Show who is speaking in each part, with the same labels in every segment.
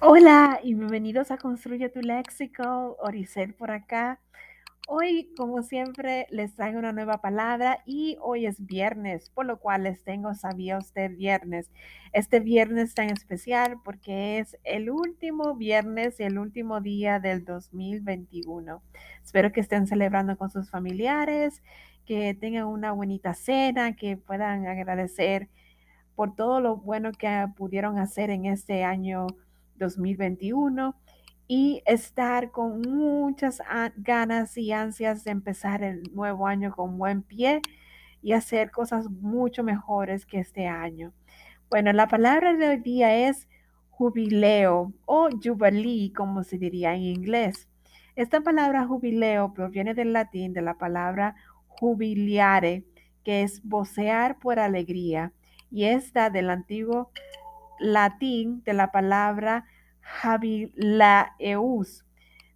Speaker 1: Hola y bienvenidos a Construye tu Léxico, Oricel por acá. Hoy, como siempre, les traigo una nueva palabra y hoy es viernes, por lo cual les tengo Sabía usted viernes. Este viernes tan especial porque es el último viernes y el último día del 2021. Espero que estén celebrando con sus familiares, que tengan una bonita cena, que puedan agradecer por todo lo bueno que pudieron hacer en este año 2021 y estar con muchas ganas y ansias de empezar el nuevo año con buen pie y hacer cosas mucho mejores que este año. Bueno, la palabra de hoy día es jubileo o jubilee, como se diría en inglés. Esta palabra jubileo proviene del latín de la palabra jubiliare, que es vocear por alegría, y esta del antiguo latín de la palabra jabilaeus,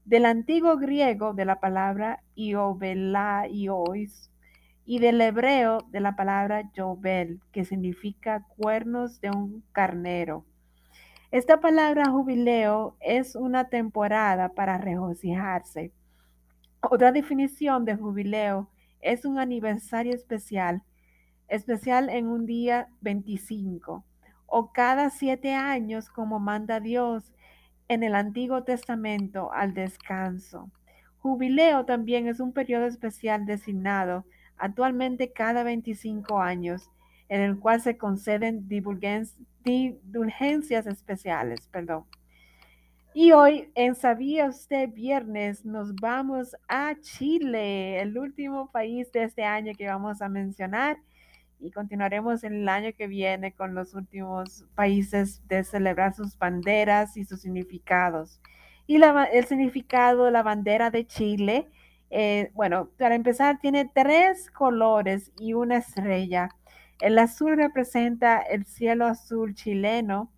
Speaker 1: del antiguo griego de la palabra iobelaios y del hebreo de la palabra yobel, que significa cuernos de un carnero. Esta palabra jubileo es una temporada para regocijarse. Otra definición de jubileo es un aniversario especial, especial en un día 25 o cada siete años como manda Dios en el Antiguo Testamento al descanso. Jubileo también es un periodo especial designado actualmente cada 25 años en el cual se conceden indulgencias especiales. Perdón. Y hoy en Sabía usted viernes nos vamos a Chile, el último país de este año que vamos a mencionar y continuaremos el año que viene con los últimos países de celebrar sus banderas y sus significados. Y el significado, la bandera de Chile, eh, bueno, para empezar, tiene tres colores y una estrella. El azul representa el cielo azul chileno,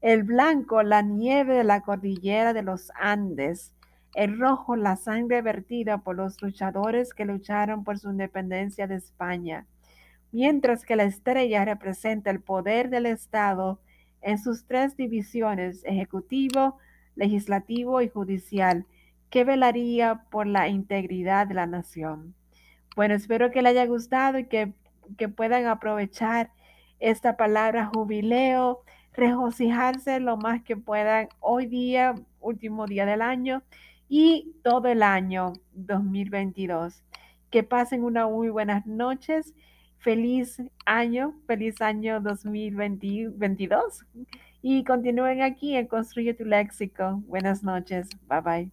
Speaker 1: el blanco la nieve de la cordillera de los Andes, el rojo la sangre vertida por los luchadores que lucharon por su independencia de España mientras que la estrella representa el poder del Estado en sus tres divisiones, ejecutivo, legislativo y judicial, que velaría por la integridad de la nación. Bueno, espero que les haya gustado y que, que puedan aprovechar esta palabra jubileo, regocijarse lo más que puedan hoy día, último día del año y todo el año 2022. Que pasen una muy buenas noches feliz año, feliz año 2022 y continúen aquí en Construye tu Léxico. Buenas noches, bye bye.